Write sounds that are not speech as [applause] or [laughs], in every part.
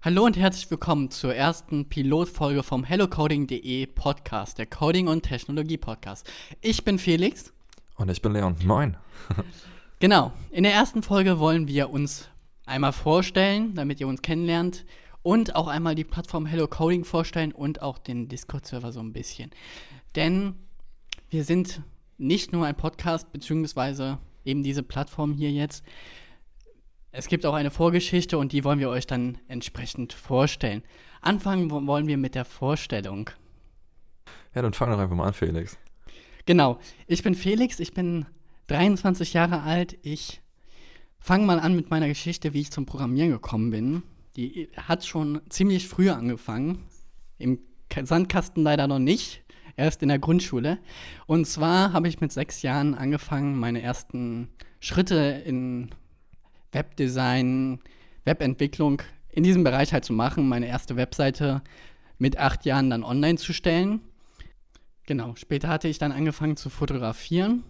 Hallo und herzlich willkommen zur ersten Pilotfolge vom hellocoding.de Podcast, der Coding- und Technologie-Podcast. Ich bin Felix. Und ich bin Leon. Moin. [laughs] genau, in der ersten Folge wollen wir uns einmal vorstellen, damit ihr uns kennenlernt und auch einmal die Plattform Hello Coding vorstellen und auch den Discord-Server so ein bisschen. Denn wir sind nicht nur ein Podcast, beziehungsweise eben diese Plattform hier jetzt. Es gibt auch eine Vorgeschichte und die wollen wir euch dann entsprechend vorstellen. Anfangen wollen wir mit der Vorstellung. Ja, dann fang doch einfach mal an, Felix. Genau, ich bin Felix, ich bin 23 Jahre alt. Ich fange mal an mit meiner Geschichte, wie ich zum Programmieren gekommen bin. Die hat schon ziemlich früh angefangen. Im Sandkasten leider noch nicht, erst in der Grundschule. Und zwar habe ich mit sechs Jahren angefangen, meine ersten Schritte in Webdesign, Webentwicklung in diesem Bereich halt zu machen, meine erste Webseite mit acht Jahren dann online zu stellen. Genau, später hatte ich dann angefangen zu fotografieren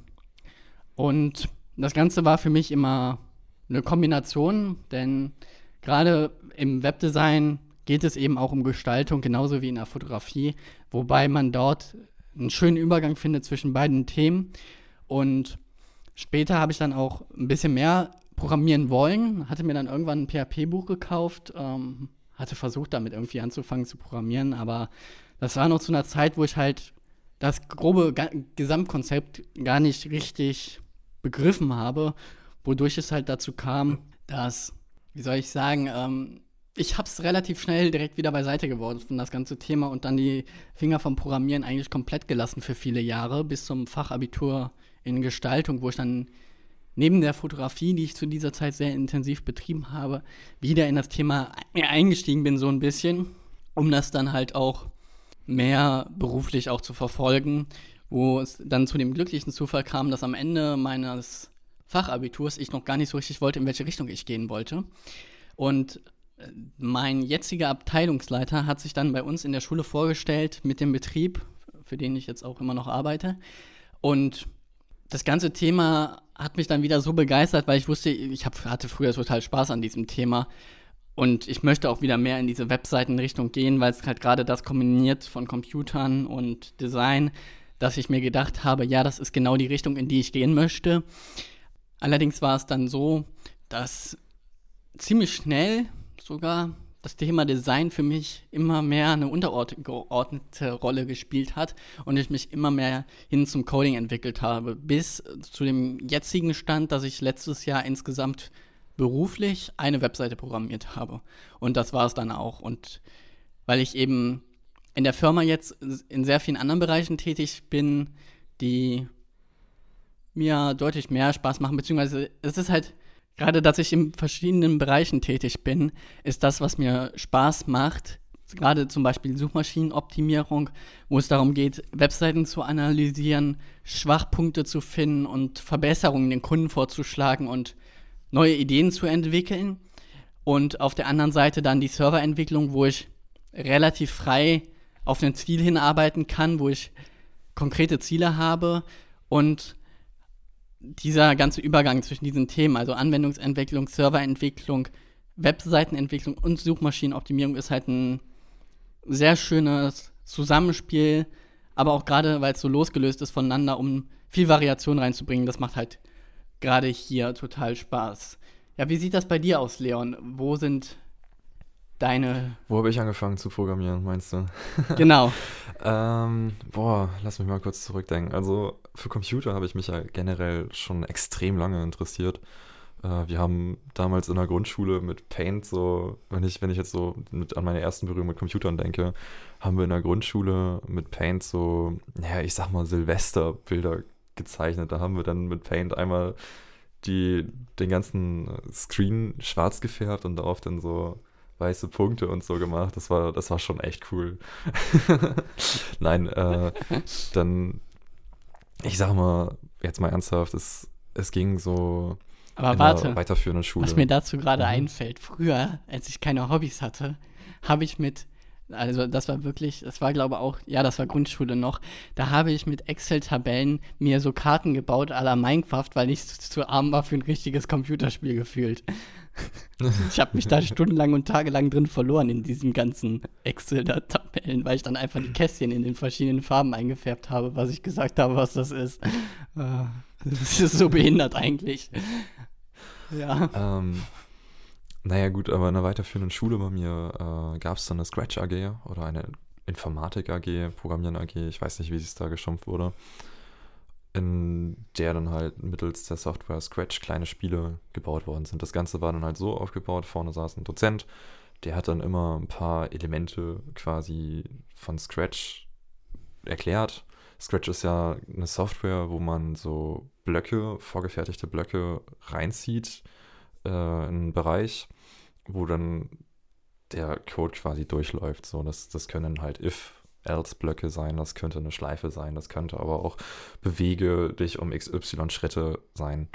und das Ganze war für mich immer eine Kombination, denn gerade im Webdesign geht es eben auch um Gestaltung, genauso wie in der Fotografie, wobei man dort einen schönen Übergang findet zwischen beiden Themen. Und später habe ich dann auch ein bisschen mehr programmieren wollen, hatte mir dann irgendwann ein PHP-Buch gekauft, ähm, hatte versucht, damit irgendwie anzufangen zu programmieren, aber das war noch zu einer Zeit, wo ich halt das grobe Ga Gesamtkonzept gar nicht richtig begriffen habe, wodurch es halt dazu kam, dass, wie soll ich sagen, ähm, ich habe es relativ schnell direkt wieder beiseite geworfen, das ganze Thema, und dann die Finger vom Programmieren eigentlich komplett gelassen für viele Jahre, bis zum Fachabitur in Gestaltung, wo ich dann neben der Fotografie, die ich zu dieser Zeit sehr intensiv betrieben habe, wieder in das Thema eingestiegen bin, so ein bisschen, um das dann halt auch mehr beruflich auch zu verfolgen, wo es dann zu dem glücklichen Zufall kam, dass am Ende meines Fachabiturs ich noch gar nicht so richtig wollte, in welche Richtung ich gehen wollte. Und äh, mein jetziger Abteilungsleiter hat sich dann bei uns in der Schule vorgestellt mit dem Betrieb, für den ich jetzt auch immer noch arbeite. Und das ganze Thema hat mich dann wieder so begeistert, weil ich wusste, ich hab, hatte früher total Spaß an diesem Thema. Und ich möchte auch wieder mehr in diese Webseitenrichtung gehen, weil es halt gerade das kombiniert von Computern und Design, dass ich mir gedacht habe, ja, das ist genau die Richtung, in die ich gehen möchte. Allerdings war es dann so, dass ziemlich schnell sogar das Thema Design für mich immer mehr eine untergeordnete Rolle gespielt hat und ich mich immer mehr hin zum Coding entwickelt habe, bis zu dem jetzigen Stand, dass ich letztes Jahr insgesamt beruflich eine Webseite programmiert habe. Und das war es dann auch. Und weil ich eben in der Firma jetzt in sehr vielen anderen Bereichen tätig bin, die mir deutlich mehr Spaß machen, beziehungsweise es ist halt gerade, dass ich in verschiedenen Bereichen tätig bin, ist das, was mir Spaß macht. Gerade zum Beispiel Suchmaschinenoptimierung, wo es darum geht, Webseiten zu analysieren, Schwachpunkte zu finden und Verbesserungen den Kunden vorzuschlagen und neue Ideen zu entwickeln. Und auf der anderen Seite dann die Serverentwicklung, wo ich relativ frei auf ein Ziel hinarbeiten kann, wo ich konkrete Ziele habe und dieser ganze Übergang zwischen diesen Themen, also Anwendungsentwicklung, Serverentwicklung, Webseitenentwicklung und Suchmaschinenoptimierung ist halt ein sehr schönes Zusammenspiel, aber auch gerade, weil es so losgelöst ist voneinander, um viel Variation reinzubringen, das macht halt gerade hier total Spaß. Ja, wie sieht das bei dir aus, Leon? Wo sind deine. Wo habe ich angefangen zu programmieren, meinst du? [laughs] Genau. ähm, boah, lass mich mal kurz zurückdenken. Also für Computer habe ich mich ja generell schon extrem lange interessiert. Äh, wir haben damals in der Grundschule mit Paint so, wenn ich, wenn ich jetzt so mit, an meine ersten Berührung mit Computern denke, haben wir in der Grundschule mit Paint so, naja, ich sag mal Silvesterbilder gezeichnet. Da haben wir dann mit Paint einmal die, den ganzen Screen schwarz gefärbt und darauf dann so weiße Punkte und so gemacht. Das war, das war schon echt cool. [laughs] Nein, äh, [laughs] dann, ich sag mal, jetzt mal ernsthaft, es, es ging so aber warte, weiterführenden Schule. Was mir dazu gerade mhm. einfällt, früher, als ich keine Hobbys hatte, habe ich mit Also das war wirklich, das war glaube auch, ja, das war Grundschule noch. Da habe ich mit Excel-Tabellen mir so Karten gebaut à la Minecraft, weil ich zu arm war für ein richtiges Computerspiel gefühlt. [laughs] ich habe mich da stundenlang und tagelang drin verloren in diesen ganzen Excel-Tabellen, weil ich dann einfach die Kästchen in den verschiedenen Farben eingefärbt habe, was ich gesagt habe, was das ist. Äh, das ist so behindert eigentlich. Ja. Ähm, naja, gut, aber in einer weiterführenden Schule bei mir äh, gab es dann eine Scratch AG oder eine Informatik AG, Programmieren AG, ich weiß nicht, wie es da geschumpft wurde, in der dann halt mittels der Software Scratch kleine Spiele gebaut worden sind. Das Ganze war dann halt so aufgebaut, vorne saß ein Dozent, der hat dann immer ein paar Elemente quasi von Scratch erklärt. Scratch ist ja eine Software, wo man so Blöcke, vorgefertigte Blöcke reinzieht äh, in einen Bereich wo dann der Code quasi durchläuft. So, das, das können halt if-else-Blöcke sein, das könnte eine Schleife sein, das könnte aber auch bewege dich um XY Schritte sein.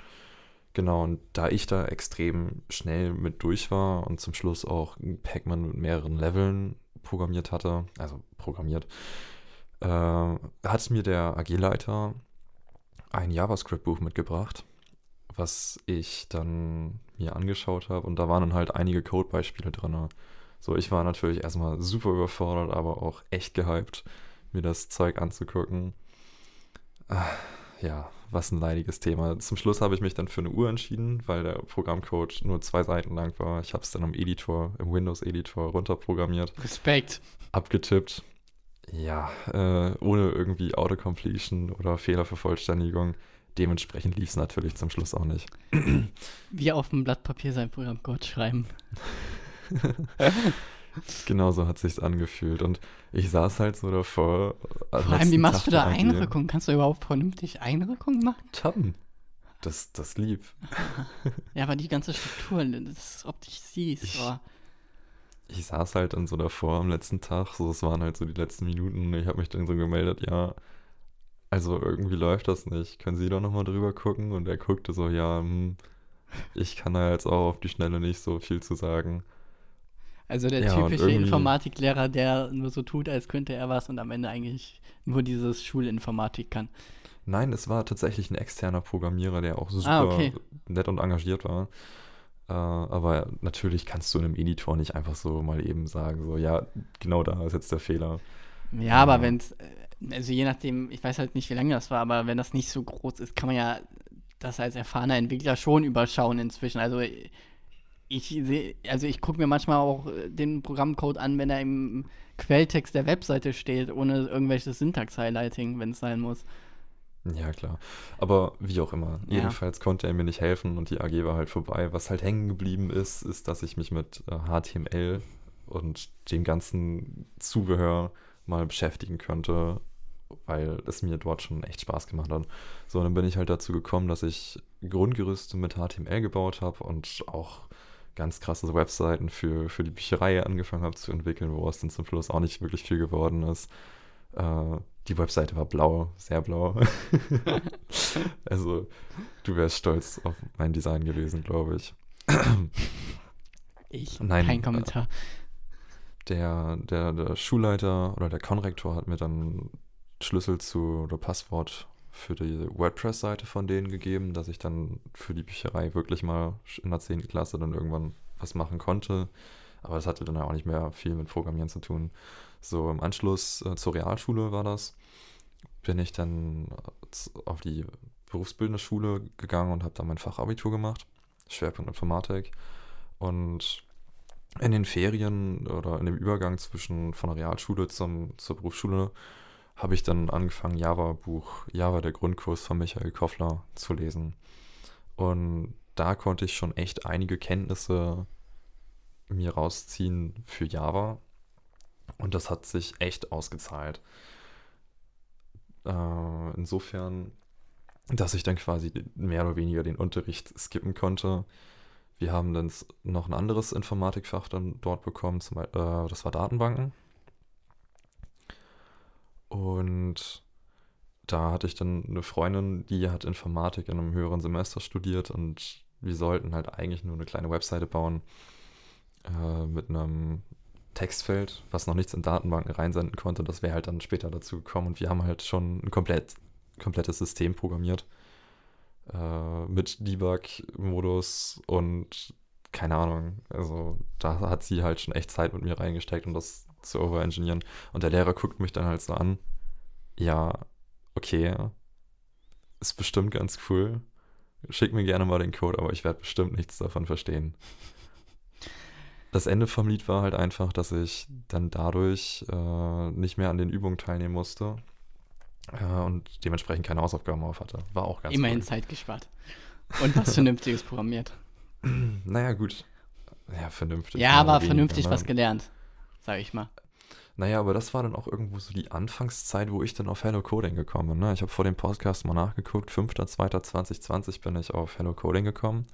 Genau, und da ich da extrem schnell mit durch war und zum Schluss auch Pac-Man mit mehreren Leveln programmiert hatte, also programmiert, äh, hat mir der AG-Leiter ein JavaScript-Buch mitgebracht was ich dann mir angeschaut habe. Und da waren dann halt einige Codebeispiele drin. So, ich war natürlich erstmal super überfordert, aber auch echt gehypt, mir das Zeug anzugucken. Ah, ja, was ein leidiges Thema. Zum Schluss habe ich mich dann für eine Uhr entschieden, weil der Programmcode nur zwei Seiten lang war. Ich habe es dann im Editor, im Windows-Editor runterprogrammiert. Respekt. Abgetippt. Ja, äh, ohne irgendwie Autocompletion oder Fehlervervollständigung. Dementsprechend lief es natürlich zum Schluss auch nicht. [clears throat] Wie auf dem Blatt Papier sein Programmcode schreiben. [laughs] genau so hat sich's angefühlt. Und ich saß halt so davor. Vor allem, wie machst Tag du da Einrückung? Kannst du überhaupt vernünftig Einrückung machen? Tappen. Das, das lieb. [laughs] ja, aber die ganze Struktur, das ist optisch siehst. Ich, oh. ich saß halt dann so davor am letzten Tag, so es waren halt so die letzten Minuten. Ich habe mich dann so gemeldet, ja, also irgendwie läuft das nicht. Können Sie doch nochmal drüber gucken? Und er guckte so, ja, hm, ich kann da jetzt auch auf die Schnelle nicht so viel zu sagen. Also der ja, typische Informatiklehrer, der nur so tut, als könnte er was und am Ende eigentlich nur dieses Schulinformatik kann. Nein, es war tatsächlich ein externer Programmierer, der auch super ah, okay. nett und engagiert war. Äh, aber natürlich kannst du in einem Editor nicht einfach so mal eben sagen, so, ja, genau da ist jetzt der Fehler. Ja, aber wenn es äh, also je nachdem, ich weiß halt nicht, wie lange das war, aber wenn das nicht so groß ist, kann man ja das als erfahrener Entwickler schon überschauen inzwischen. Also ich sehe, also ich gucke mir manchmal auch den Programmcode an, wenn er im Quelltext der Webseite steht, ohne irgendwelches Syntax-Highlighting, wenn es sein muss. Ja, klar. Aber wie auch immer. Ja. Jedenfalls konnte er mir nicht helfen und die AG war halt vorbei. Was halt hängen geblieben ist, ist, dass ich mich mit HTML äh, und dem ganzen Zubehör mal beschäftigen könnte weil es mir dort schon echt Spaß gemacht hat. So, dann bin ich halt dazu gekommen, dass ich Grundgerüste mit HTML gebaut habe und auch ganz krasse Webseiten für, für die Bücherei angefangen habe zu entwickeln, woraus dann zum Schluss auch nicht wirklich viel geworden ist. Äh, die Webseite war blau, sehr blau. [laughs] also, du wärst stolz auf mein Design gewesen, glaube ich. ich, [clears throat] Nein, kein Kommentar. Äh, der, der, der Schulleiter oder der Konrektor hat mir dann Schlüssel zu oder Passwort für die WordPress-Seite von denen gegeben, dass ich dann für die Bücherei wirklich mal in der 10. Klasse dann irgendwann was machen konnte. Aber das hatte dann auch nicht mehr viel mit Programmieren zu tun. So im Anschluss äh, zur Realschule war das, bin ich dann auf die berufsbildende Schule gegangen und habe da mein Fachabitur gemacht, Schwerpunkt Informatik. Und in den Ferien oder in dem Übergang zwischen von der Realschule zum, zur Berufsschule habe ich dann angefangen, Java-Buch, Java, der Grundkurs von Michael Koffler zu lesen. Und da konnte ich schon echt einige Kenntnisse mir rausziehen für Java. Und das hat sich echt ausgezahlt. Äh, insofern, dass ich dann quasi mehr oder weniger den Unterricht skippen konnte. Wir haben dann noch ein anderes Informatikfach dann dort bekommen, zum, äh, das war Datenbanken. Und da hatte ich dann eine Freundin, die hat Informatik in einem höheren Semester studiert und wir sollten halt eigentlich nur eine kleine Webseite bauen äh, mit einem Textfeld, was noch nichts in Datenbanken reinsenden konnte. Das wäre halt dann später dazu gekommen und wir haben halt schon ein komplett, komplettes System programmiert äh, mit Debug-Modus und keine Ahnung. Also da hat sie halt schon echt Zeit mit mir reingesteckt, um das zu overengineeren. Und der Lehrer guckt mich dann halt so an. Ja, okay, ist bestimmt ganz cool. Schick mir gerne mal den Code, aber ich werde bestimmt nichts davon verstehen. Das Ende vom Lied war halt einfach, dass ich dann dadurch äh, nicht mehr an den Übungen teilnehmen musste äh, und dementsprechend keine Hausaufgaben auf hatte. War auch ganz Immerhin cool. Zeit gespart. Und was Vernünftiges programmiert. [clears throat] Naja, gut. Ja, vernünftig. Ja, aber vernünftig ne? was gelernt, sag ich mal. Naja, aber das war dann auch irgendwo so die Anfangszeit, wo ich dann auf Hello Coding gekommen bin. Ne? Ich habe vor dem Podcast mal nachgeguckt. 5.2.2020 bin ich auf Hello Coding gekommen.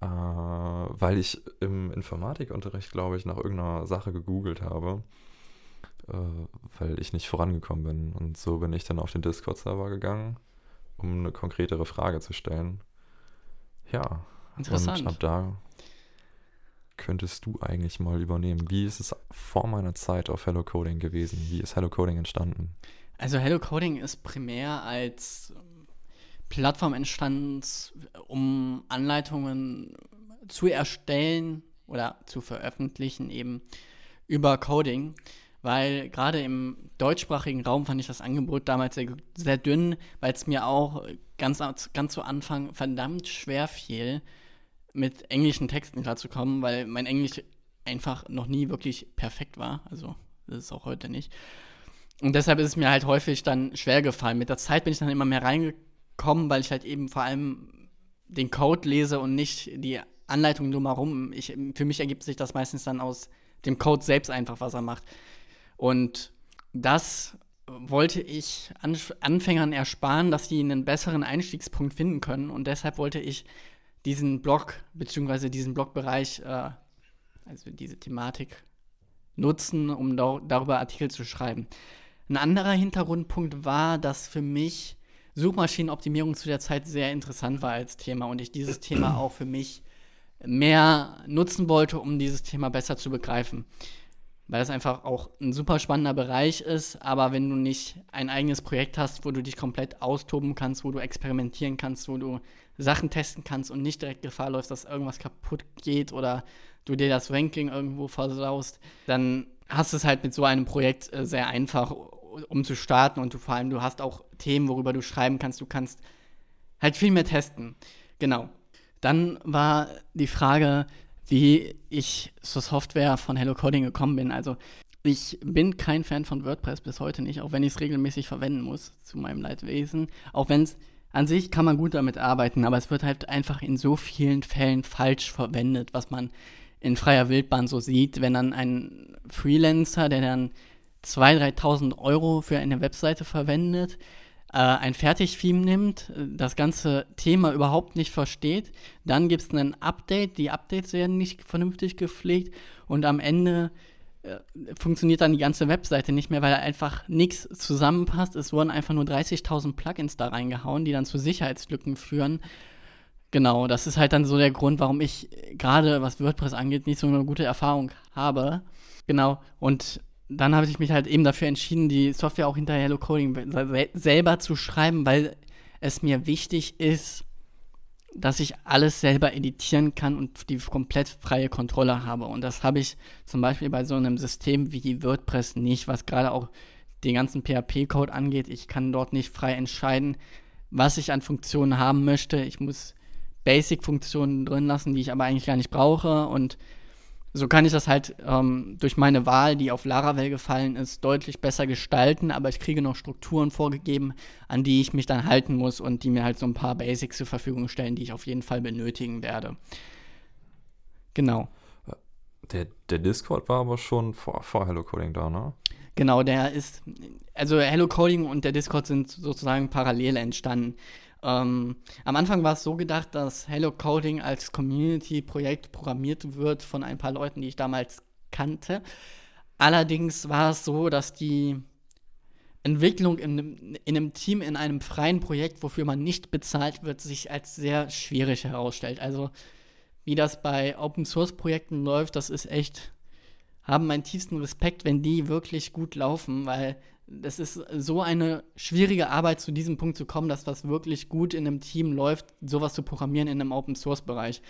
Äh, weil ich im Informatikunterricht, glaube ich, nach irgendeiner Sache gegoogelt habe. Äh, weil ich nicht vorangekommen bin. Und so bin ich dann auf den Discord-Server gegangen, um eine konkretere Frage zu stellen. Ja. Interessant. Und ab da könntest du eigentlich mal übernehmen? Wie ist es vor meiner Zeit auf Hello Coding gewesen? Wie ist Hello Coding entstanden? Also Hello Coding ist primär als Plattform entstanden, um Anleitungen zu erstellen oder zu veröffentlichen eben über Coding, weil gerade im deutschsprachigen Raum fand ich das Angebot damals sehr, sehr dünn, weil es mir auch ganz, ganz zu Anfang verdammt schwer fiel, mit englischen Texten klarzukommen, weil mein Englisch einfach noch nie wirklich perfekt war. Also, das ist auch heute nicht. Und deshalb ist es mir halt häufig dann schwer gefallen. Mit der Zeit bin ich dann immer mehr reingekommen, weil ich halt eben vor allem den Code lese und nicht die Anleitung drumherum. Ich, für mich ergibt sich das meistens dann aus dem Code selbst einfach, was er macht. Und das wollte ich Anfängern ersparen, dass sie einen besseren Einstiegspunkt finden können. Und deshalb wollte ich diesen Blog, beziehungsweise diesen Blogbereich, äh, also diese Thematik, nutzen, um darüber Artikel zu schreiben. Ein anderer Hintergrundpunkt war, dass für mich Suchmaschinenoptimierung zu der Zeit sehr interessant war als Thema und ich dieses Thema auch für mich mehr nutzen wollte, um dieses Thema besser zu begreifen. Weil es einfach auch ein super spannender Bereich ist, aber wenn du nicht ein eigenes Projekt hast, wo du dich komplett austoben kannst, wo du experimentieren kannst, wo du Sachen testen kannst und nicht direkt Gefahr läufst, dass irgendwas kaputt geht oder du dir das Ranking irgendwo versaust, dann hast du es halt mit so einem Projekt äh, sehr einfach, um zu starten und du vor allem, du hast auch Themen, worüber du schreiben kannst, du kannst halt viel mehr testen. Genau. Dann war die Frage, wie ich zur Software von Hello Coding gekommen bin. Also ich bin kein Fan von WordPress bis heute nicht, auch wenn ich es regelmäßig verwenden muss, zu meinem Leidwesen. Auch wenn es an sich kann man gut damit arbeiten, aber es wird halt einfach in so vielen Fällen falsch verwendet, was man in freier Wildbahn so sieht, wenn dann ein Freelancer, der dann 2.000, 3.000 Euro für eine Webseite verwendet, äh, ein Fertig-Theme nimmt, das ganze Thema überhaupt nicht versteht, dann gibt es ein Update, die Updates werden nicht vernünftig gepflegt und am Ende äh, funktioniert dann die ganze Webseite nicht mehr, weil da einfach nichts zusammenpasst. Es wurden einfach nur 30.000 Plugins da reingehauen, die dann zu Sicherheitslücken führen. Genau, das ist halt dann so der Grund, warum ich gerade was WordPress angeht, nicht so eine gute Erfahrung habe. Genau, und dann habe ich mich halt eben dafür entschieden, die Software auch hinter Hello Coding selber zu schreiben, weil es mir wichtig ist, dass ich alles selber editieren kann und die komplett freie Kontrolle habe. Und das habe ich zum Beispiel bei so einem System wie WordPress nicht, was gerade auch den ganzen PHP-Code angeht. Ich kann dort nicht frei entscheiden, was ich an Funktionen haben möchte. Ich muss Basic-Funktionen drin lassen, die ich aber eigentlich gar nicht brauche. Und so kann ich das halt ähm, durch meine Wahl, die auf Laravel gefallen ist, deutlich besser gestalten, aber ich kriege noch Strukturen vorgegeben, an die ich mich dann halten muss und die mir halt so ein paar Basics zur Verfügung stellen, die ich auf jeden Fall benötigen werde. Genau. Der, der Discord war aber schon vor, vor Hello Coding da, ne? Genau, der ist, also Hello Coding und der Discord sind sozusagen parallel entstanden. Ähm, am Anfang war es so gedacht, dass Hello Coding als Community-Projekt programmiert wird von ein paar Leuten, die ich damals kannte. Allerdings war es so, dass die Entwicklung in, in einem Team, in einem freien Projekt, wofür man nicht bezahlt wird, sich als sehr schwierig herausstellt. Also wie das bei Open Source Projekten läuft, das ist echt haben meinen tiefsten Respekt, wenn die wirklich gut laufen, weil das ist so eine schwierige Arbeit, zu diesem Punkt zu kommen, dass was wirklich gut in einem Team läuft, sowas zu programmieren in einem Open-Source-Bereich.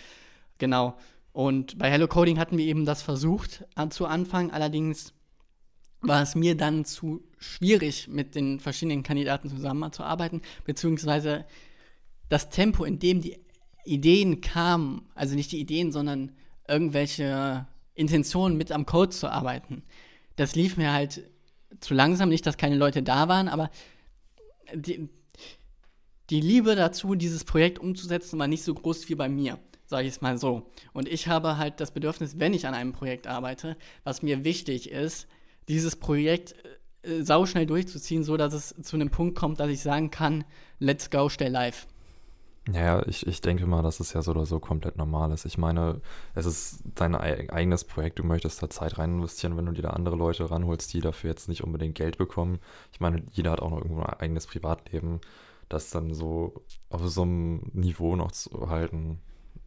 Genau. Und bei Hello Coding hatten wir eben das versucht an, zu Anfang. Allerdings war es mir dann zu schwierig, mit den verschiedenen Kandidaten zusammenzuarbeiten, beziehungsweise das Tempo, in dem die Ideen kamen, also nicht die Ideen, sondern irgendwelche Intentionen mit am Code zu arbeiten, das lief mir halt zu langsam, nicht, dass keine Leute da waren, aber die, die Liebe dazu, dieses Projekt umzusetzen, war nicht so groß wie bei mir, sage ich es mal so. Und ich habe halt das Bedürfnis, wenn ich an einem Projekt arbeite, was mir wichtig ist, dieses Projekt äh, sauschnell durchzuziehen, so dass es zu einem Punkt kommt, dass ich sagen kann, let's go, stay live. Ja, ich, ich denke mal, dass es ja so oder so komplett normal ist. Ich meine, es ist dein eigenes Projekt, du möchtest da Zeit rein investieren, wenn du dir da andere Leute ranholst, die dafür jetzt nicht unbedingt Geld bekommen. Ich meine, jeder hat auch noch irgendwo ein eigenes Privatleben. Das dann so auf so einem Niveau noch zu halten,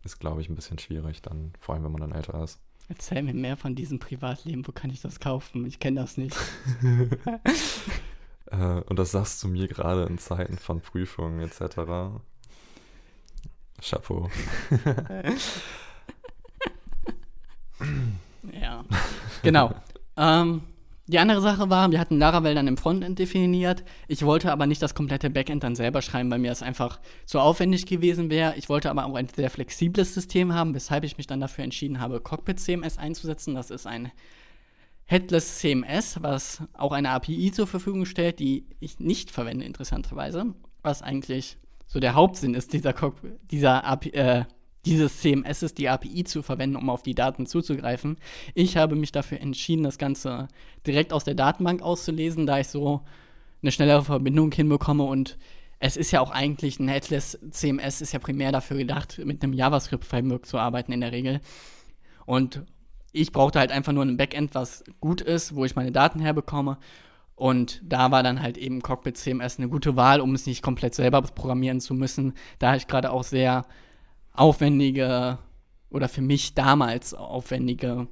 ist, glaube ich, ein bisschen schwierig, dann, vor allem wenn man dann älter ist. Erzähl mir mehr von diesem Privatleben, wo kann ich das kaufen? Ich kenne das nicht. [laughs] äh, und das sagst du mir gerade in Zeiten von Prüfungen etc. Chapeau. [laughs] ja, genau. Ähm, die andere Sache war, wir hatten Laravel dann im Frontend definiert. Ich wollte aber nicht das komplette Backend dann selber schreiben, weil mir das einfach zu aufwendig gewesen wäre. Ich wollte aber auch ein sehr flexibles System haben, weshalb ich mich dann dafür entschieden habe, Cockpit CMS einzusetzen. Das ist ein Headless CMS, was auch eine API zur Verfügung stellt, die ich nicht verwende, interessanterweise. Was eigentlich so der Hauptsinn ist dieser, dieser API, äh, dieses CMS ist die API zu verwenden, um auf die Daten zuzugreifen. Ich habe mich dafür entschieden, das Ganze direkt aus der Datenbank auszulesen, da ich so eine schnellere Verbindung hinbekomme und es ist ja auch eigentlich ein Headless CMS ist ja primär dafür gedacht, mit einem JavaScript-Framework zu arbeiten in der Regel. Und ich brauchte halt einfach nur ein Backend, was gut ist, wo ich meine Daten herbekomme. Und da war dann halt eben Cockpit CMS eine gute Wahl, um es nicht komplett selber programmieren zu müssen, da ich gerade auch sehr aufwendige oder für mich damals aufwendige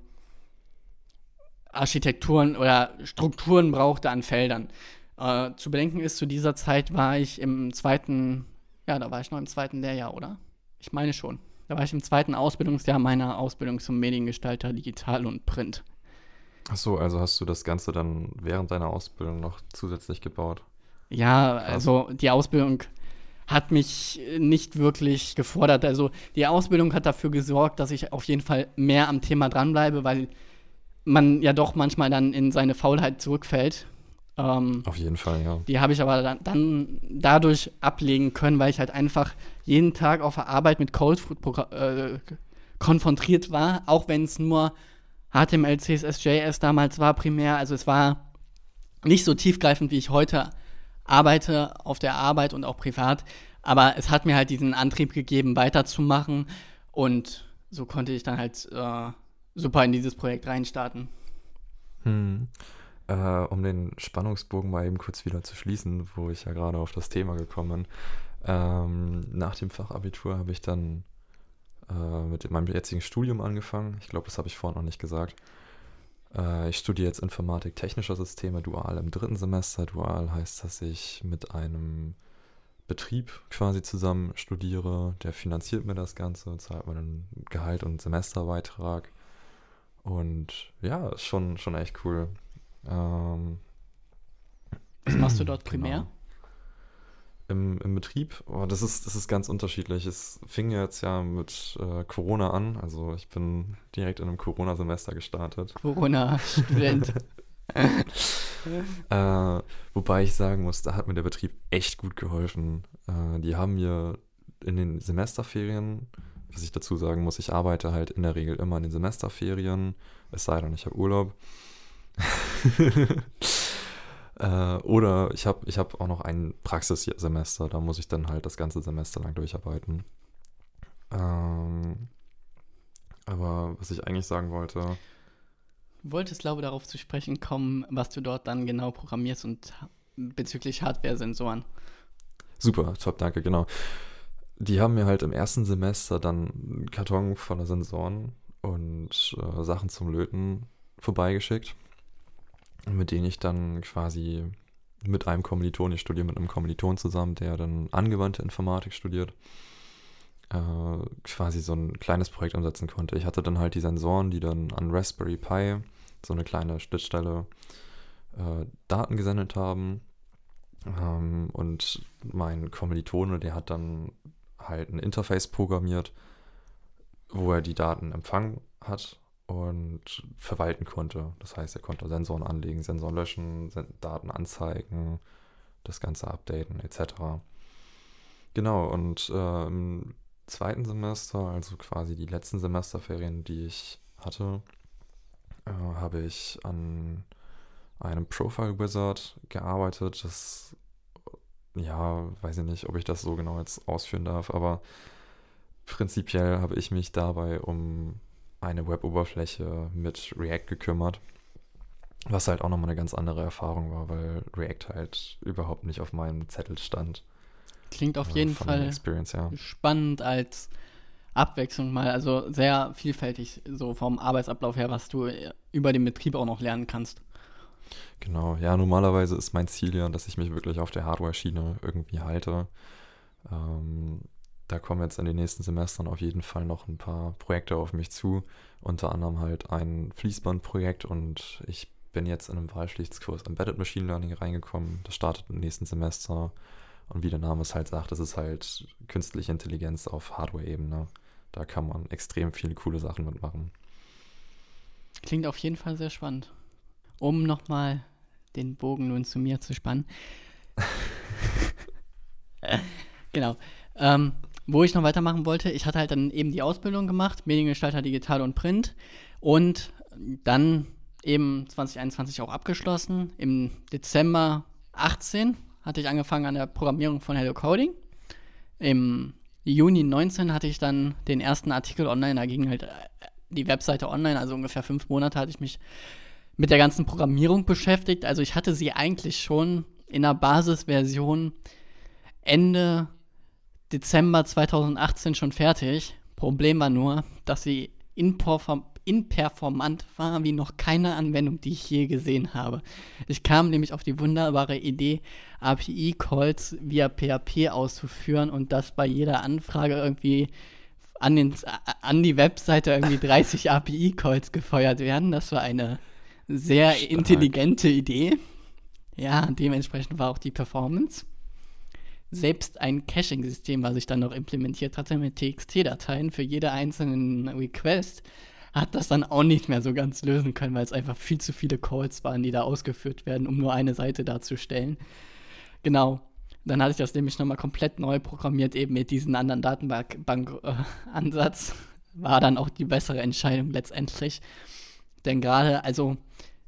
Architekturen oder Strukturen brauchte an Feldern. Äh, zu bedenken ist, zu dieser Zeit war ich im zweiten, ja, da war ich noch im zweiten Lehrjahr, oder? Ich meine schon. Da war ich im zweiten Ausbildungsjahr meiner Ausbildung zum Mediengestalter Digital und Print. Ach so, also hast du das Ganze dann während deiner Ausbildung noch zusätzlich gebaut? Ja, also die Ausbildung hat mich nicht wirklich gefordert. Also die Ausbildung hat dafür gesorgt, dass ich auf jeden Fall mehr am Thema dranbleibe, weil man ja doch manchmal dann in seine Faulheit zurückfällt. Ähm, auf jeden Fall, ja. Die habe ich aber dann, dann, dadurch ablegen können, weil ich halt einfach jeden Tag auf der Arbeit mit Coldfood äh, konfrontiert war, auch wenn es nur HTML, CSS, JS damals war primär. Also es war nicht so tiefgreifend, wie ich heute arbeite auf der Arbeit und auch privat. Aber es hat mir halt diesen Antrieb gegeben, weiterzumachen. Und so konnte ich dann halt äh, super in dieses Projekt reinstarten. Hm. Äh, um den Spannungsbogen mal eben kurz wieder zu schließen, wo ich ja gerade auf das Thema gekommen bin. Ähm, nach dem Fachabitur habe ich dann äh, mit meinem jetzigen Studium angefangen. Ich glaube, das habe ich vorhin noch nicht gesagt. Äh, ich studiere jetzt Informatik technischer Systeme dual im dritten Semester. Dual heißt, dass ich mit einem Betrieb quasi zusammen studiere. Der finanziert mir das Ganze, zahlt mir dann Gehalt und Semesterbeitrag. Und ja, ist schon, schon echt cool. Ähm, Was machst du dort primär? Genau im, im Betrieb, oh, das, ist, das ist ganz unterschiedlich. Es fing jetzt ja mit äh, Corona an. Also ich bin direkt in einem Corona-Semester gestartet. Corona-Student. [laughs] äh, wobei ich sagen muss, da hat mir der Betrieb echt gut geholfen. Äh, die haben mir in den Semesterferien, was ich dazu sagen muss, ich arbeite halt in der Regel immer in den Semesterferien, es sei denn, ich habe Urlaub. [laughs] Äh, oder ich habe ich hab auch noch ein Praxissemester, da muss ich dann halt das ganze Semester lang durcharbeiten. Ähm, aber was ich eigentlich sagen wollte. Du wolltest, glaube ich, darauf zu sprechen kommen, was du dort dann genau programmierst und bezüglich Hardware-Sensoren. Super, top, danke, genau. Die haben mir halt im ersten Semester dann einen Karton voller Sensoren und äh, Sachen zum Löten vorbeigeschickt, mit denen ich dann quasi mit einem Kommiliton, ich studiere mit einem Kommiliton zusammen, der dann angewandte Informatik studiert, äh, quasi so ein kleines Projekt umsetzen konnte. Ich hatte dann halt die Sensoren, die dann an Raspberry Pi, so eine kleine Schnittstelle, äh, Daten gesendet haben. Ähm, und mein Kommilitone, der hat dann halt ein Interface programmiert, wo er die Daten empfangen hat und verwalten konnte. Das heißt, er konnte Sensoren anlegen, Sensoren löschen, Daten anzeigen, das Ganze updaten etc. Genau, und äh, im zweiten Semester, also quasi die letzten Semesterferien, die ich hatte, äh, habe ich an einem Profile Wizard gearbeitet. Das, ja, weiß ich nicht, ob ich das so genau jetzt ausführen darf, aber prinzipiell habe ich mich dabei um eine Web-Oberfläche mit React gekümmert. Was halt auch nochmal eine ganz andere Erfahrung war, weil React halt überhaupt nicht auf meinem Zettel stand. Klingt auf jeden Fall ja. spannend als Abwechslung mal, also sehr vielfältig so vom Arbeitsablauf her, was du über den Betrieb auch noch lernen kannst. Genau, ja, normalerweise ist mein Ziel ja, dass ich mich wirklich auf der Hardware-Schiene irgendwie halte. Ähm, da kommen jetzt in den nächsten Semestern auf jeden Fall noch ein paar Projekte auf mich zu. Unter anderem halt ein Fließbandprojekt und ich bin jetzt in einem Wahlpflichtskurs Embedded Machine Learning reingekommen. Das startet im nächsten Semester. Und wie der Name es halt sagt, das ist halt künstliche Intelligenz auf Hardware-Ebene. Da kann man extrem viele coole Sachen mitmachen. Klingt auf jeden Fall sehr spannend. Um nochmal den Bogen nun zu mir zu spannen. [laughs] genau. Ähm, wo ich noch weitermachen wollte, ich hatte halt dann eben die Ausbildung gemacht, Mediengestalter Digital und Print und dann eben 2021 auch abgeschlossen. Im Dezember 18 hatte ich angefangen an der Programmierung von Hello Coding. Im Juni 19 hatte ich dann den ersten Artikel online, da ging halt äh, die Webseite online, also ungefähr fünf Monate hatte ich mich mit der ganzen Programmierung beschäftigt. Also ich hatte sie eigentlich schon in der Basisversion Ende Dezember 2018 schon fertig. Problem war nur, dass sie inperformant war wie noch keine Anwendung, die ich je gesehen habe. Ich kam nämlich auf die wunderbare Idee, API-Calls via PHP auszuführen und dass bei jeder Anfrage irgendwie an, den, an die Webseite irgendwie [laughs] 30 API-Calls gefeuert werden. Das war eine sehr Stark. intelligente Idee. Ja, dementsprechend war auch die Performance selbst ein Caching-System, was ich dann noch implementiert hatte mit TXT-Dateien für jede einzelnen Request, hat das dann auch nicht mehr so ganz lösen können, weil es einfach viel zu viele Calls waren, die da ausgeführt werden, um nur eine Seite darzustellen. Genau. Dann hatte ich das nämlich nochmal komplett neu programmiert, eben mit diesem anderen Datenbank-Ansatz. War dann auch die bessere Entscheidung letztendlich. Denn gerade, also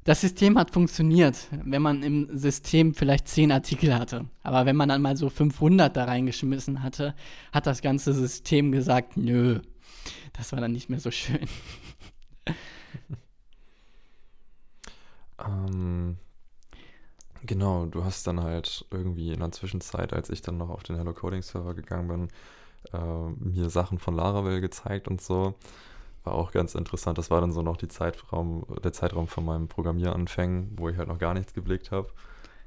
das System hat funktioniert, wenn man im System vielleicht 10 Artikel hatte. Aber wenn man dann mal so 500 da reingeschmissen hatte, hat das ganze System gesagt, nö, das war dann nicht mehr so schön. ähm, genau, du hast dann halt irgendwie in der Zwischenzeit, als ich dann noch auf den Hello Coding Server gegangen bin, äh, mir Sachen von Laravel gezeigt und so. War auch ganz interessant. Das war dann so noch die Zeitraum, der Zeitraum von meinem Programmieranfängen, wo ich halt noch gar nichts geblickt habe.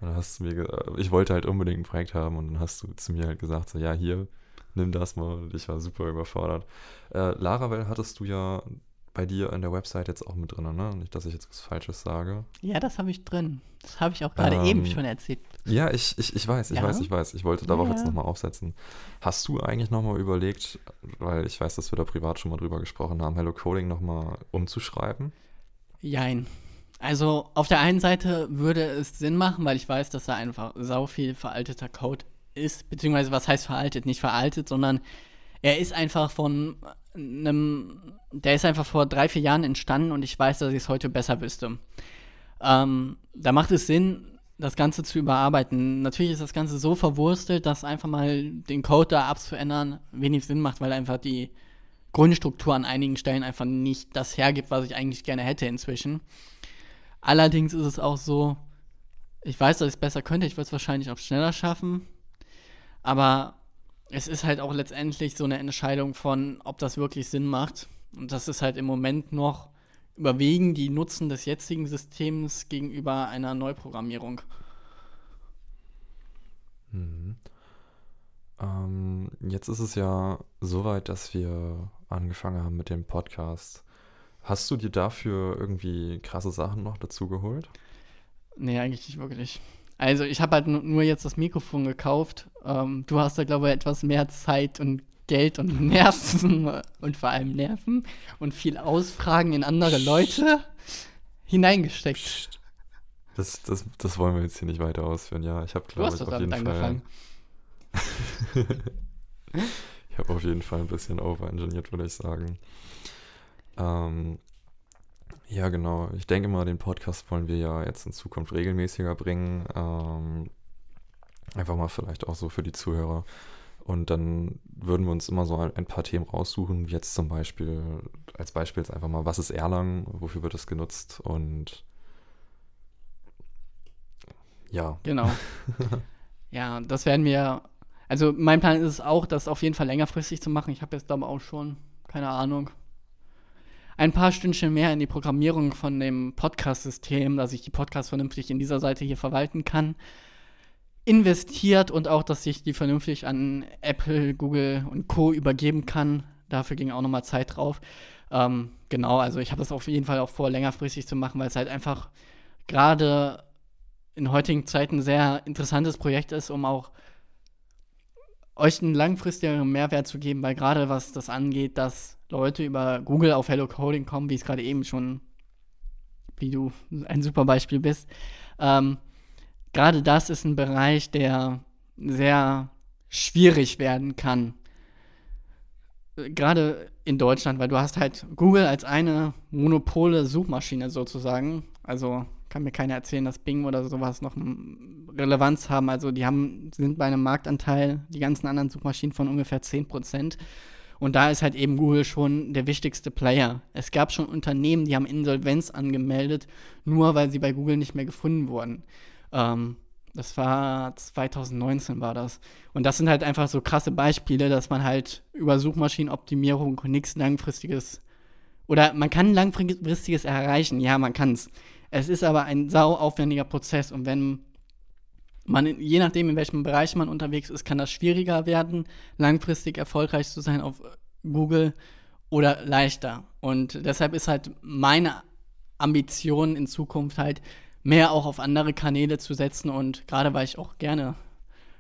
Dann hast du mir, ich wollte halt unbedingt ein Projekt haben und dann hast du zu mir halt gesagt, so ja, hier, nimm das mal. Ich war super überfordert. Äh, Laravel hattest du ja bei dir in der Website jetzt auch mit drin, ne? Nicht, dass ich jetzt was Falsches sage. Ja, das habe ich drin. Das habe ich auch gerade ähm, eben schon erzählt. Ja, ich, ich, ich weiß, ich ja? weiß, ich weiß. Ich wollte darauf ja. jetzt nochmal aufsetzen. Hast du eigentlich nochmal überlegt, weil ich weiß, dass wir da privat schon mal drüber gesprochen haben, Hello Coding nochmal umzuschreiben? Jein. Also auf der einen Seite würde es Sinn machen, weil ich weiß, dass da einfach sau viel veralteter Code ist, beziehungsweise was heißt veraltet? Nicht veraltet, sondern er ist einfach von einem, der ist einfach vor drei, vier Jahren entstanden und ich weiß, dass ich es heute besser wüsste. Ähm, da macht es Sinn, das Ganze zu überarbeiten. Natürlich ist das Ganze so verwurstelt, dass einfach mal den Code da abzuändern wenig Sinn macht, weil einfach die Grundstruktur an einigen Stellen einfach nicht das hergibt, was ich eigentlich gerne hätte inzwischen. Allerdings ist es auch so, ich weiß, dass ich es besser könnte, ich würde es wahrscheinlich auch schneller schaffen, aber es ist halt auch letztendlich so eine Entscheidung von, ob das wirklich Sinn macht. Und das ist halt im Moment noch überwiegen die Nutzen des jetzigen Systems gegenüber einer Neuprogrammierung? Mhm. Ähm, jetzt ist es ja soweit, dass wir angefangen haben mit dem Podcast. Hast du dir dafür irgendwie krasse Sachen noch dazu geholt? Nee, eigentlich nicht wirklich. Also ich habe halt nur jetzt das Mikrofon gekauft. Ähm, du hast da, glaube ich, etwas mehr Zeit und Geld und [laughs] Nerven und vor allem Nerven und viel Ausfragen in andere Leute hineingesteckt. Das, das, das wollen wir jetzt hier nicht weiter ausführen. Ja, ich habe, glaube ich, auf jeden Fall. [laughs] ich habe auf jeden Fall ein bisschen overengineert, würde ich sagen. Ähm, ja, genau. Ich denke mal, den Podcast wollen wir ja jetzt in Zukunft regelmäßiger bringen. Ähm, einfach mal vielleicht auch so für die Zuhörer. Und dann würden wir uns immer so ein, ein, paar Themen raussuchen, wie jetzt zum Beispiel, als Beispiel jetzt einfach mal, was ist Erlang, wofür wird das genutzt und ja. Genau. [laughs] ja, das werden wir, also mein Plan ist es auch, das auf jeden Fall längerfristig zu machen. Ich habe jetzt glaube auch schon, keine Ahnung, ein paar Stündchen mehr in die Programmierung von dem Podcast-System, dass ich die Podcasts vernünftig in dieser Seite hier verwalten kann, investiert und auch, dass ich die vernünftig an Apple, Google und Co. übergeben kann. Dafür ging auch nochmal Zeit drauf. Ähm, genau, also ich habe das auf jeden Fall auch vor, längerfristig zu machen, weil es halt einfach gerade in heutigen Zeiten ein sehr interessantes Projekt ist, um auch euch einen langfristigeren Mehrwert zu geben, weil gerade was das angeht, dass Leute über Google auf Hello Coding kommen, wie es gerade eben schon, wie du ein super Beispiel bist. Ähm, gerade das ist ein Bereich, der sehr schwierig werden kann. Gerade in Deutschland, weil du hast halt Google als eine monopole Suchmaschine sozusagen. Also kann mir keiner erzählen, dass Bing oder sowas noch Relevanz haben. Also die haben, sind bei einem Marktanteil, die ganzen anderen Suchmaschinen von ungefähr 10%. Und da ist halt eben Google schon der wichtigste Player. Es gab schon Unternehmen, die haben Insolvenz angemeldet, nur weil sie bei Google nicht mehr gefunden wurden. Ähm, das war 2019 war das. Und das sind halt einfach so krasse Beispiele, dass man halt über Suchmaschinenoptimierung nichts langfristiges oder man kann langfristiges erreichen. Ja, man kann es. Es ist aber ein sau aufwendiger Prozess und wenn man, je nachdem, in welchem Bereich man unterwegs ist, kann das schwieriger werden, langfristig erfolgreich zu sein auf Google oder leichter. Und deshalb ist halt meine Ambition in Zukunft halt, mehr auch auf andere Kanäle zu setzen. Und gerade weil ich auch gerne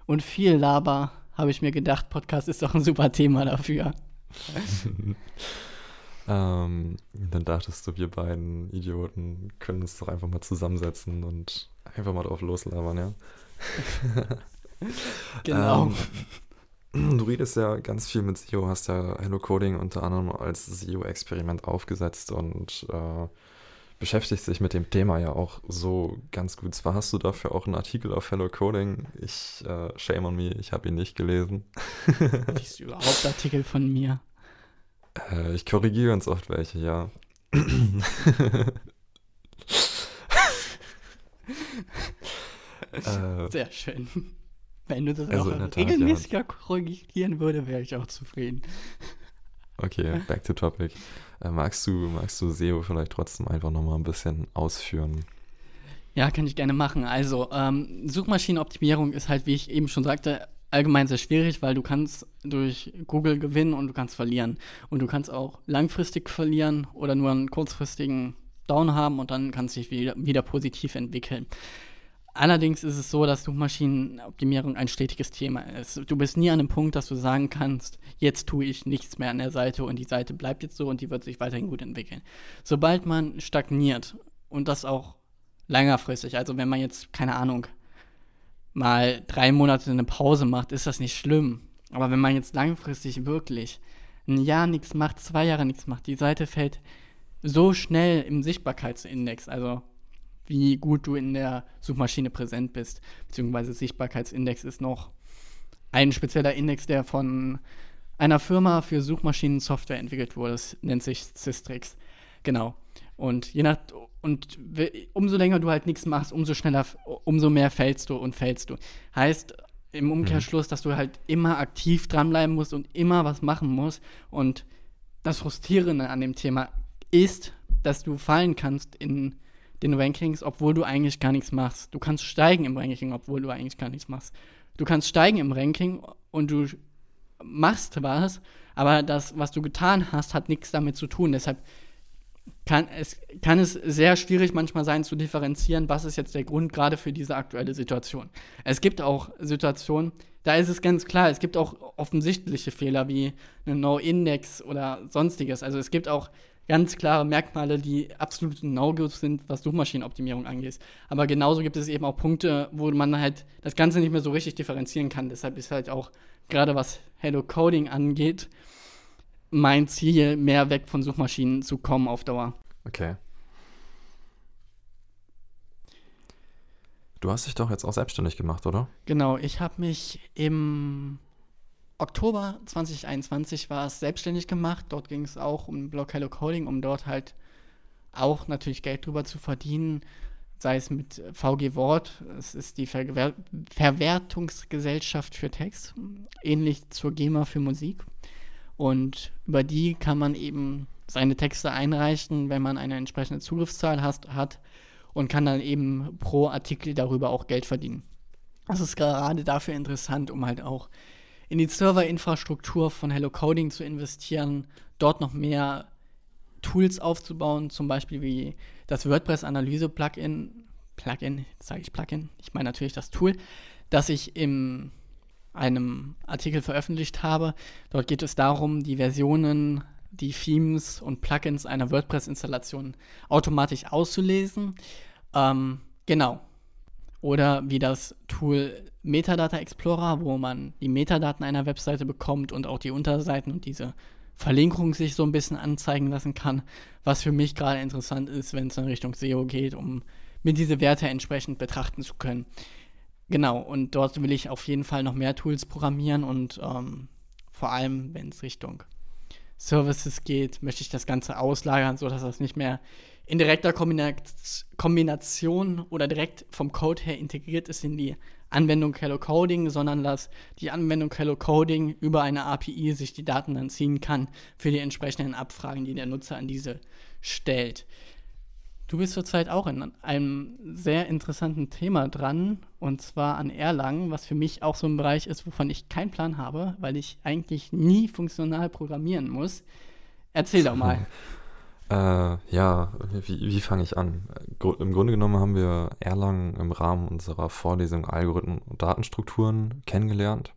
und viel laber, habe ich mir gedacht, Podcast ist doch ein super Thema dafür. [laughs] Ähm, dann dachtest du, wir beiden Idioten können uns doch einfach mal zusammensetzen und einfach mal drauf loslabern, ja? [laughs] genau. Ähm, du redest ja ganz viel mit SEO, hast ja Hello Coding unter anderem als SEO-Experiment aufgesetzt und äh, beschäftigst dich mit dem Thema ja auch so ganz gut. Zwar hast du dafür auch einen Artikel auf Hello Coding. Ich, äh, shame on me, ich habe ihn nicht gelesen. Liest du überhaupt Artikel von mir? Äh, ich korrigiere ganz oft welche, ja. [laughs] äh, Sehr schön. Wenn du das also auch regelmäßiger ja. korrigieren würde, wäre ich auch zufrieden. Okay, [laughs] back to topic. Äh, magst, du, magst du SEO vielleicht trotzdem einfach nochmal ein bisschen ausführen? Ja, kann ich gerne machen. Also, ähm, Suchmaschinenoptimierung ist halt, wie ich eben schon sagte, allgemein sehr schwierig, weil du kannst durch Google gewinnen und du kannst verlieren. Und du kannst auch langfristig verlieren oder nur einen kurzfristigen Down haben und dann kannst du dich wieder, wieder positiv entwickeln. Allerdings ist es so, dass Suchmaschinenoptimierung ein stetiges Thema ist. Du bist nie an dem Punkt, dass du sagen kannst, jetzt tue ich nichts mehr an der Seite und die Seite bleibt jetzt so und die wird sich weiterhin gut entwickeln. Sobald man stagniert und das auch längerfristig, also wenn man jetzt, keine Ahnung, mal drei Monate eine Pause macht, ist das nicht schlimm. Aber wenn man jetzt langfristig wirklich ein Jahr nichts macht, zwei Jahre nichts macht, die Seite fällt so schnell im Sichtbarkeitsindex, also wie gut du in der Suchmaschine präsent bist, beziehungsweise Sichtbarkeitsindex ist noch ein spezieller Index, der von einer Firma für Suchmaschinen-Software entwickelt wurde. Das nennt sich Systrix. Genau. Und je nach und umso länger du halt nichts machst, umso schneller, umso mehr fällst du und fällst du. Heißt im Umkehrschluss, dass du halt immer aktiv dranbleiben musst und immer was machen musst. Und das Frustrierende an dem Thema ist, dass du fallen kannst in den Rankings, obwohl du eigentlich gar nichts machst. Du kannst steigen im Ranking, obwohl du eigentlich gar nichts machst. Du kannst steigen im Ranking und du machst was, aber das, was du getan hast, hat nichts damit zu tun. Deshalb kann es, kann es sehr schwierig manchmal sein zu differenzieren, was ist jetzt der Grund gerade für diese aktuelle Situation. Es gibt auch Situationen, da ist es ganz klar, es gibt auch offensichtliche Fehler wie eine No-Index oder sonstiges. Also es gibt auch ganz klare Merkmale, die absolut No-Gos sind, was Suchmaschinenoptimierung angeht. Aber genauso gibt es eben auch Punkte, wo man halt das Ganze nicht mehr so richtig differenzieren kann. Deshalb ist halt auch gerade was Hello Coding angeht, mein Ziel, mehr weg von Suchmaschinen zu kommen auf Dauer. Okay. Du hast dich doch jetzt auch selbstständig gemacht, oder? Genau, ich habe mich im Oktober 2021 war es selbstständig gemacht. Dort ging es auch um Blog Hello Coding, um dort halt auch natürlich Geld drüber zu verdienen, sei es mit VG Wort, es ist die Verwer Verwertungsgesellschaft für Text, ähnlich zur GEMA für Musik. Und über die kann man eben seine Texte einreichen, wenn man eine entsprechende Zugriffszahl hast, hat und kann dann eben pro Artikel darüber auch Geld verdienen. Das ist gerade dafür interessant, um halt auch in die Serverinfrastruktur von Hello Coding zu investieren, dort noch mehr Tools aufzubauen, zum Beispiel wie das WordPress-Analyse-Plugin, Plugin, jetzt sage ich Plugin, ich meine natürlich das Tool, das ich in einem Artikel veröffentlicht habe. Dort geht es darum, die Versionen, die Themes und Plugins einer WordPress-Installation automatisch auszulesen. Ähm, genau. Oder wie das Tool Metadata Explorer, wo man die Metadaten einer Webseite bekommt und auch die Unterseiten und diese Verlinkung sich so ein bisschen anzeigen lassen kann, was für mich gerade interessant ist, wenn es in Richtung SEO geht, um mir diese Werte entsprechend betrachten zu können. Genau, und dort will ich auf jeden Fall noch mehr Tools programmieren und ähm, vor allem, wenn es Richtung Services geht, möchte ich das Ganze auslagern, sodass das nicht mehr in direkter Kombination oder direkt vom Code her integriert ist in die Anwendung Hello Coding, sondern dass die Anwendung Hello Coding über eine API sich die Daten dann ziehen kann für die entsprechenden Abfragen, die der Nutzer an diese stellt. Du bist zurzeit auch in einem sehr interessanten Thema dran, und zwar an Erlangen, was für mich auch so ein Bereich ist, wovon ich keinen Plan habe, weil ich eigentlich nie funktional programmieren muss. Erzähl doch mal. [laughs] Äh, ja, wie, wie fange ich an? Im Grunde genommen haben wir Erlang im Rahmen unserer Vorlesung Algorithmen und Datenstrukturen kennengelernt.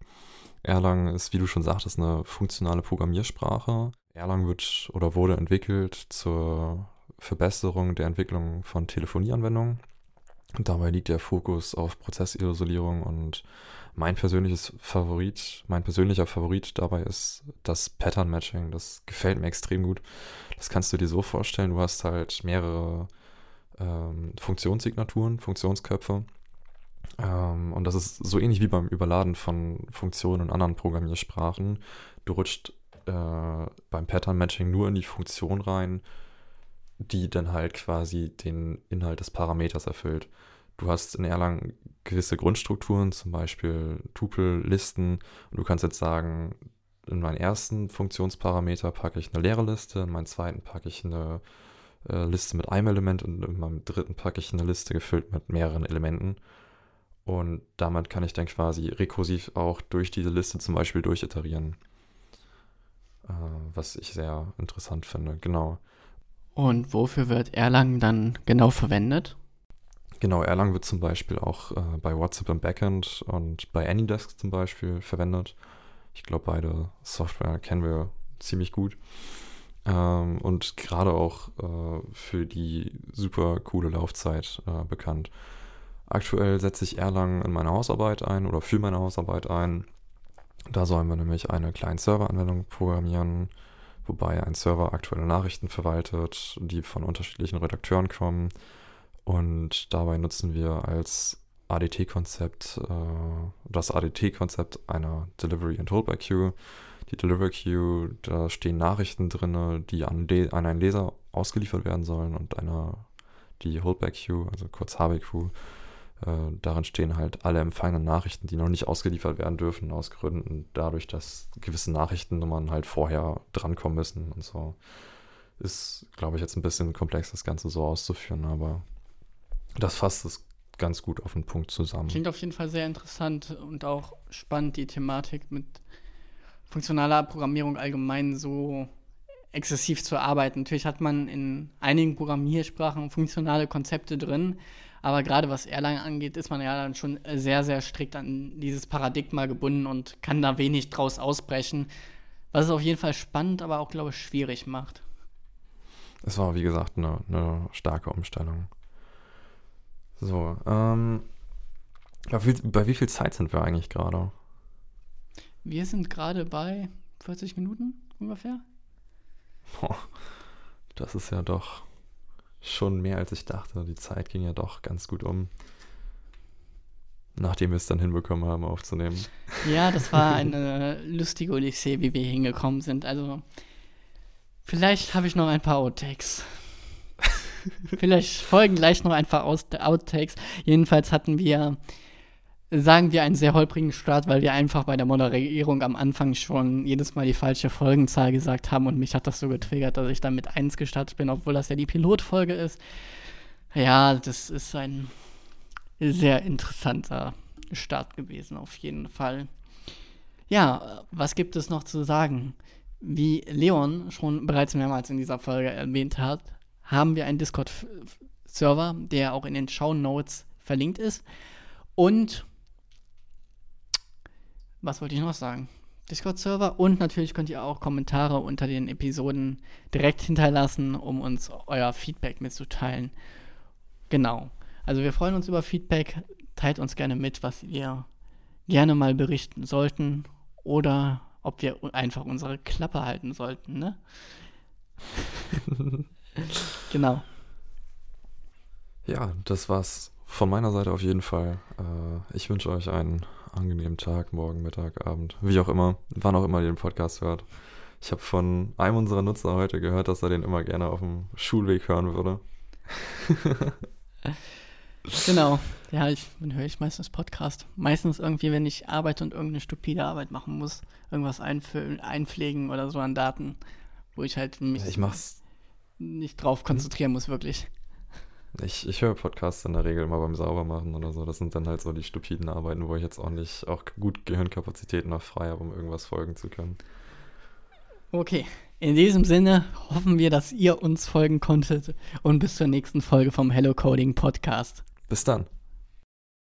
Erlang ist, wie du schon sagtest, eine funktionale Programmiersprache. Erlang wird oder wurde entwickelt zur Verbesserung der Entwicklung von Telefonieanwendungen. Dabei liegt der Fokus auf Prozessisolierung und mein persönliches Favorit, mein persönlicher Favorit dabei ist das Pattern Matching. Das gefällt mir extrem gut. Das kannst du dir so vorstellen, du hast halt mehrere ähm, Funktionssignaturen, Funktionsköpfe. Ähm, und das ist so ähnlich wie beim Überladen von Funktionen in anderen Programmiersprachen. Du rutscht äh, beim Pattern Matching nur in die Funktion rein, die dann halt quasi den Inhalt des Parameters erfüllt. Du hast in Erlang gewisse Grundstrukturen, zum Beispiel Tupel-Listen. Und du kannst jetzt sagen, in meinen ersten Funktionsparameter packe ich eine leere Liste, in meinen zweiten packe ich eine äh, Liste mit einem Element und in meinem dritten packe ich eine Liste gefüllt mit mehreren Elementen. Und damit kann ich dann quasi rekursiv auch durch diese Liste zum Beispiel durchiterieren. Äh, was ich sehr interessant finde, genau. Und wofür wird Erlang dann genau verwendet? Genau, Erlang wird zum Beispiel auch äh, bei WhatsApp im Backend und bei AnyDesk zum Beispiel verwendet. Ich glaube, beide Software kennen wir ziemlich gut. Ähm, und gerade auch äh, für die super coole Laufzeit äh, bekannt. Aktuell setze ich Erlang in meine Hausarbeit ein oder für meine Hausarbeit ein. Da sollen wir nämlich eine kleine Serveranwendung programmieren, wobei ein Server aktuelle Nachrichten verwaltet, die von unterschiedlichen Redakteuren kommen. Und dabei nutzen wir als ADT-Konzept, äh, das ADT-Konzept einer Delivery and Holdback Queue. Die Delivery Queue, da stehen Nachrichten drin, die an, an einen Leser ausgeliefert werden sollen und eine, die Holdback Queue, also kurz HBQ, äh, darin stehen halt alle empfangenen Nachrichten, die noch nicht ausgeliefert werden dürfen, aus Gründen dadurch, dass gewisse Nachrichtennummern halt vorher drankommen müssen und so. ist, glaube ich, jetzt ein bisschen komplex, das Ganze so auszuführen, aber das fasst es ganz gut auf den Punkt zusammen. Klingt auf jeden Fall sehr interessant und auch spannend, die Thematik mit funktionaler Programmierung allgemein so exzessiv zu arbeiten. Natürlich hat man in einigen Programmiersprachen funktionale Konzepte drin, aber gerade was Erlangen angeht, ist man ja dann schon sehr, sehr strikt an dieses Paradigma gebunden und kann da wenig draus ausbrechen, was es auf jeden Fall spannend, aber auch, glaube ich, schwierig macht. Es war, wie gesagt, eine, eine starke Umstellung. So, ähm, bei wie, bei wie viel Zeit sind wir eigentlich gerade? Wir sind gerade bei 40 Minuten ungefähr. Boah, das ist ja doch schon mehr als ich dachte. Die Zeit ging ja doch ganz gut um. Nachdem wir es dann hinbekommen haben, aufzunehmen. Ja, das war [laughs] eine lustige Odyssee, wie wir hingekommen sind. Also, vielleicht habe ich noch ein paar Outtakes. [laughs] vielleicht folgen gleich noch ein paar Outtakes. Jedenfalls hatten wir sagen wir, einen sehr holprigen Start, weil wir einfach bei der Moderierung am Anfang schon jedes Mal die falsche Folgenzahl gesagt haben und mich hat das so getriggert, dass ich dann mit 1 gestartet bin, obwohl das ja die Pilotfolge ist. Ja, das ist ein sehr interessanter Start gewesen, auf jeden Fall. Ja, was gibt es noch zu sagen? Wie Leon schon bereits mehrmals in dieser Folge erwähnt hat, haben wir einen Discord-Server, der auch in den Show Notes verlinkt ist. Und was wollte ich noch sagen? Discord-Server und natürlich könnt ihr auch Kommentare unter den Episoden direkt hinterlassen, um uns euer Feedback mitzuteilen. Genau. Also wir freuen uns über Feedback. Teilt uns gerne mit, was ihr gerne mal berichten sollten oder ob wir einfach unsere Klappe halten sollten, ne? [laughs] genau. Ja, das war's von meiner Seite auf jeden Fall. Äh, ich wünsche euch einen angenehmen Tag, morgen, Mittag, Abend, wie auch immer, wann auch immer ihr den Podcast hört. Ich habe von einem unserer Nutzer heute gehört, dass er den immer gerne auf dem Schulweg hören würde. [laughs] genau. Ja, ich, dann höre ich meistens Podcast. Meistens irgendwie, wenn ich arbeite und irgendeine stupide Arbeit machen muss, irgendwas einfüllen, einpflegen oder so an Daten, wo ich halt mich ich mach's. nicht drauf konzentrieren muss, wirklich. Ich, ich höre Podcasts in der Regel immer beim Saubermachen oder so. Das sind dann halt so die stupiden Arbeiten, wo ich jetzt auch nicht auch gut Gehirnkapazitäten noch frei habe, um irgendwas folgen zu können. Okay, in diesem Sinne hoffen wir, dass ihr uns folgen konntet und bis zur nächsten Folge vom Hello Coding Podcast. Bis dann.